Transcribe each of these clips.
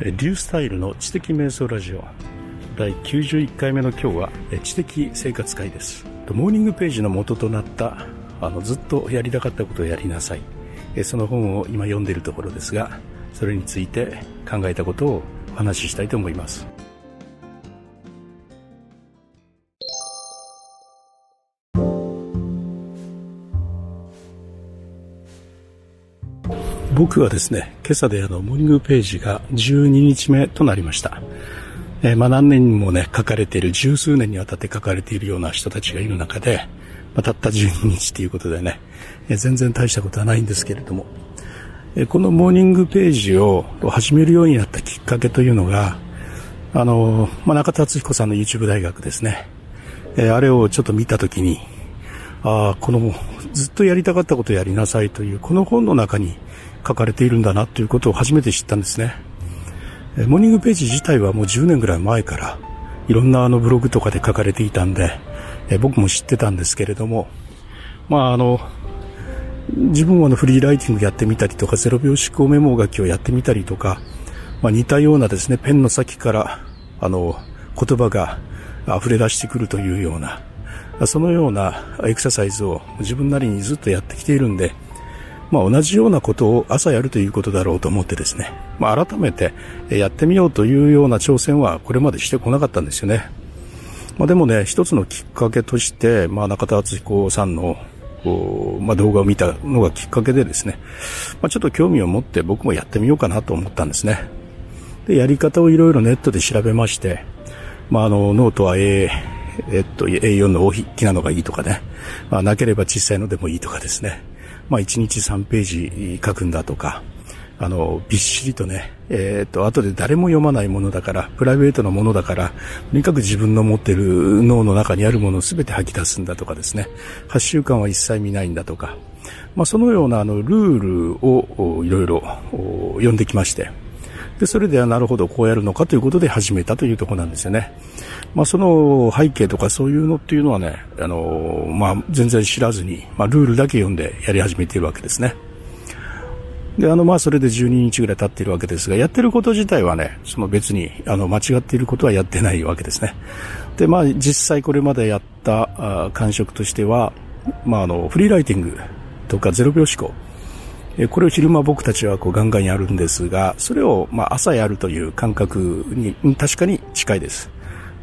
リュースタイルの知的瞑想ラジオ第91回目の今日は知的生活会です。モーニングページの元となったあのずっとやりたかったことをやりなさい。その本を今読んでいるところですがそれについて考えたことをお話ししたいと思います。僕はですね、今朝であの、モーニングページが12日目となりました。えー、まあ何年にもね、書かれている、十数年にわたって書かれているような人たちがいる中で、まあ、たった12日ということでね、えー、全然大したことはないんですけれども、えー、このモーニングページを始めるようになったきっかけというのが、あの、まあ、中田敦彦さんの YouTube 大学ですね。えあれをちょっと見たときに、ああ、この、ずっとやりたかったことをやりなさいという、この本の中に、書かれているんだなということを初めて知ったんですね。モーニングページ自体はもう10年ぐらい前からいろんなあのブログとかで書かれていたんで、え僕も知ってたんですけれども、まああの、自分はのフリーライティングやってみたりとか、ゼロ秒思考メモ書きをやってみたりとか、まあ似たようなですね、ペンの先からあの言葉が溢れ出してくるというような、そのようなエクササイズを自分なりにずっとやってきているんで、まあ、同じようなことを朝やるということだろうと思ってですね、まあ、改めてやってみようというような挑戦はこれまでしてこなかったんですよね。まあ、でもね、一つのきっかけとして、まあ、中田敦彦さんのまあ、動画を見たのがきっかけでですね、まあ、ちょっと興味を持って僕もやってみようかなと思ったんですね。で、やり方をいろいろネットで調べまして、まあ、あの、ノートは A、えっと、A4 の大筆記なのがいいとかね、まあ、なければ小さいのでもいいとかですね、まあ、1日3ページ書くんだとか、あの、びっしりとね、えっ、と、後で誰も読まないものだから、プライベートなものだから、とにかく自分の持ってる脳の中にあるものを全て吐き出すんだとかですね、8週間は一切見ないんだとか、まあ、そのようなあの、ルールをいろいろ読んできまして、で、それではなるほどこうやるのかということで始めたというとこなんですよね。まあ、その背景とかそういうのっていうのはね、あの、まあ、全然知らずに、まあ、ルールだけ読んでやり始めているわけですね。で、あの、まあ、それで12日ぐらい経っているわけですが、やってること自体はね、その別に、あの、間違っていることはやってないわけですね。で、まあ、実際これまでやった感触としては、まあ、あの、フリーライティングとかゼロ秒思考、これを昼間僕たちはこうガンガンやるんですが、それをま朝やるという感覚に確かに近いです。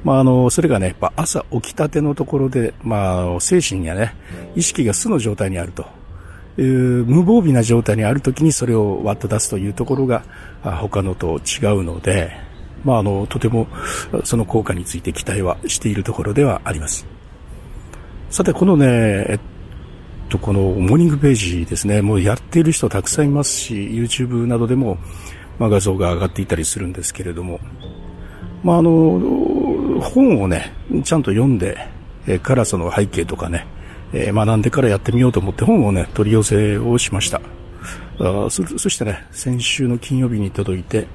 まあ、あの、それがね、やっぱ朝起きたてのところで、まあ、精神やね、意識が素の状態にあると。いう無防備な状態にあるときにそれを割っと出すというところが他のと違うので、まあ、あの、とてもその効果について期待はしているところではあります。さて、このね、えっと、このモーニングページですね、もうやっている人たくさんいますし、YouTube などでも、まあ、画像が上がっていたりするんですけれども、まあ、あの、本をね、ちゃんと読んで、えからその背景とかね、え学んでからやってみようと思って本をね、取り寄せをしました。あそそしてね、先週の金曜日に届いて、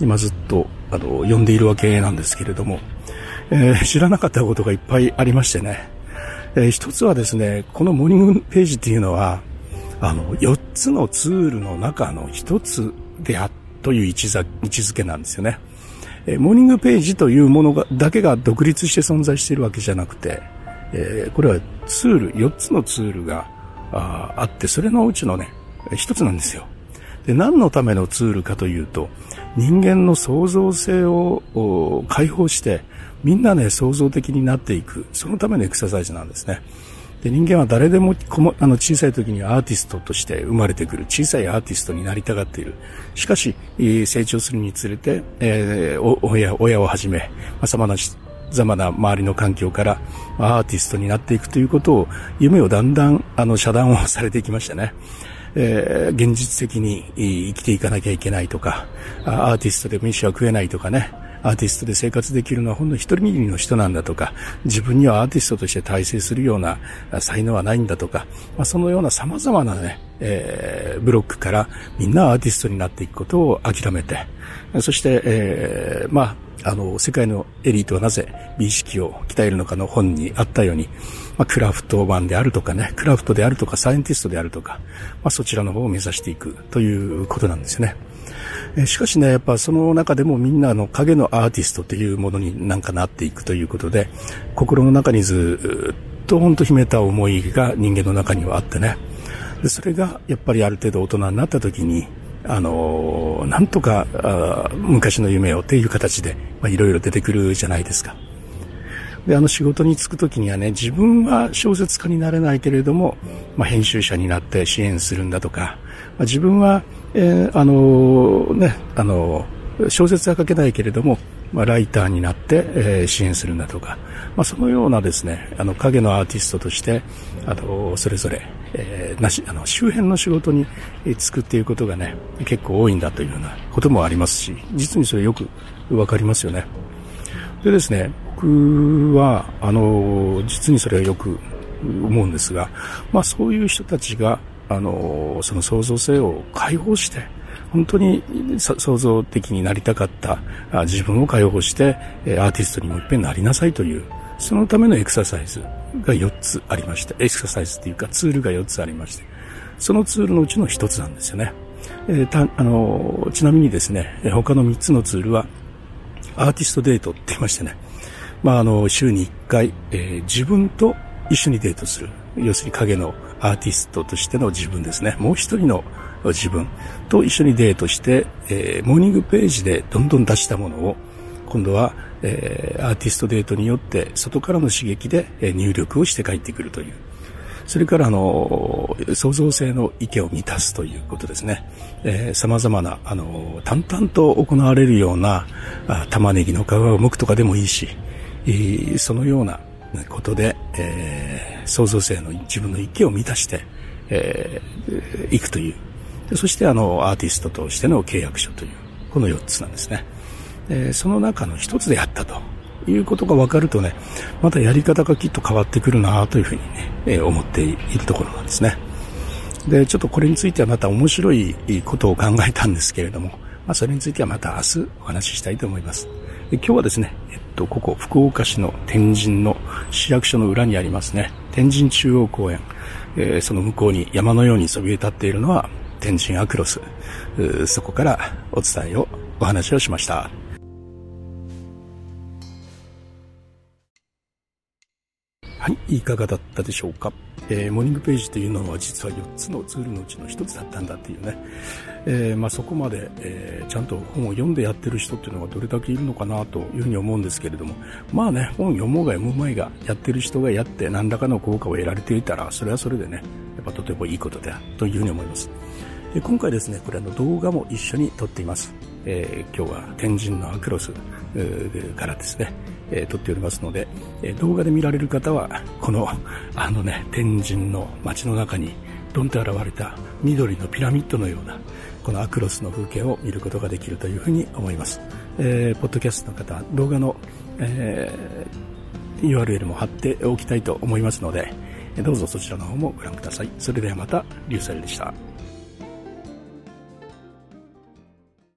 今ずっとあの読んでいるわけなんですけれども、えー、知らなかったことがいっぱいありましてね、えー、一つはですね、このモーニングページっていうのは、あの、4つのツールの中の1つであという位置づけなんですよね。えモーニングページというものがだけが独立して存在しているわけじゃなくて、えー、これはツール、4つのツールがああって、それのうちのね、1つなんですよ。で、何のためのツールかというと、人間の創造性を解放して、みんなね、創造的になっていく、そのためのエクササイズなんですね。で人間は誰でも小さい時にアーティストとして生まれてくる小さいアーティストになりたがっている。しかし、成長するにつれて、親をはじめ、様々な様な周りの環境からアーティストになっていくということを、夢をだんだん遮断をされていきましたね。えー、現実的に生きていかなきゃいけないとか、アーティストで飯は食えないとかね、アーティストで生活できるのはほんの一人握りの人なんだとか、自分にはアーティストとして体制するような才能はないんだとか、まあ、そのような様々なね、えー、ブロックからみんなアーティストになっていくことを諦めて、そして、えー、まあ、あの、世界のエリートはなぜ美意識を鍛えるのかの本にあったように、まあ、クラフトマンであるとかね、クラフトであるとか、サイエンティストであるとか、まあ、そちらの方を目指していくということなんですよね。しかしね、やっぱその中でもみんなの影のアーティストというものになんかなっていくということで、心の中にずっと本当秘めた思いが人間の中にはあってね。でそれがやっぱりある程度大人になった時に、あのなんとか昔の夢をっていう形で、ま、いろいろ出てくるじゃないですか。で、あの仕事に就くときにはね、自分は小説家になれないけれども、まあ、編集者になって支援するんだとか、まあ、自分は、えー、あのね、あの小説は書けないけれども、まあ、ライターになって、えー、支援するんだとか、まあ、そのようなですね、あの影のアーティストとして、あのそれぞれ、えー、なしあの周辺の仕事に就くっていうことがね、結構多いんだというようなこともありますし、実にそれよくわかりますよね。でですね、僕は、あの、実にそれはよく思うんですが、まあそういう人たちが、あの、その創造性を解放して、本当に創造的になりたかった自分を解放して、アーティストにもいっぺんなりなさいという、そのためのエクササイズが4つありまして、エクササイズっていうかツールが4つありまして、そのツールのうちの1つなんですよね。えー、あのちなみにですね、他の3つのツールは、アーティストデートって言いましてね、まあ、あの、週に1回、えー、自分と一緒にデートする。要するに影のアーティストとしての自分ですね。もう一人の自分と一緒にデートして、えー、モーニングページでどんどん出したものを、今度は、えー、アーティストデートによって外からの刺激でえ入力をして帰ってくるという。それから、あの、創造性の池を満たすということですね。えー、様々な、あの、淡々と行われるような、あ玉ねぎの皮を剥くとかでもいいし、そのようなことで、えー、創造性の自分の池を満たして、えー、いくという。そしてあの、アーティストとしての契約書という、この4つなんですね。えー、その中の1つであったということが分かるとね、またやり方がきっと変わってくるなというふうにね、えー、思っているところなんですね。で、ちょっとこれについてはまた面白いことを考えたんですけれども、まあ、それについてはまた明日お話ししたいと思います。今日はですね、えっと、ここ、福岡市の天神の市役所の裏にありますね、天神中央公園、えー、その向こうに山のようにそびえ立っているのは天神アクロス、そこからお伝えを、お話をしました。はい、いかがだったでしょうか？えー、モーニングページというのは実は4つのツールのうちの1つだったんだっていうね、えー、まあ、そこまで、えー、ちゃんと本を読んでやってる人っていうのがどれだけいるのかなというふうに思うんですけれども。まあね本読もうが読む前がやってる人がやって何らかの効果を得られていたらそれはそれでねやっぱとてもいいことだというふうに思います、え今回ですねこれあの動画も一緒に撮っています、え今日は天神のアクロスからですね。えー、撮っておりますので、えー、動画で見られる方は、この、あのね、天神の街の中に、ドンと現れた緑のピラミッドのような、このアクロスの風景を見ることができるというふうに思います。えー、ポッドキャストの方、動画の、えー、URL も貼っておきたいと思いますので、どうぞそちらの方もご覧ください。それではまた、リュウサルでした。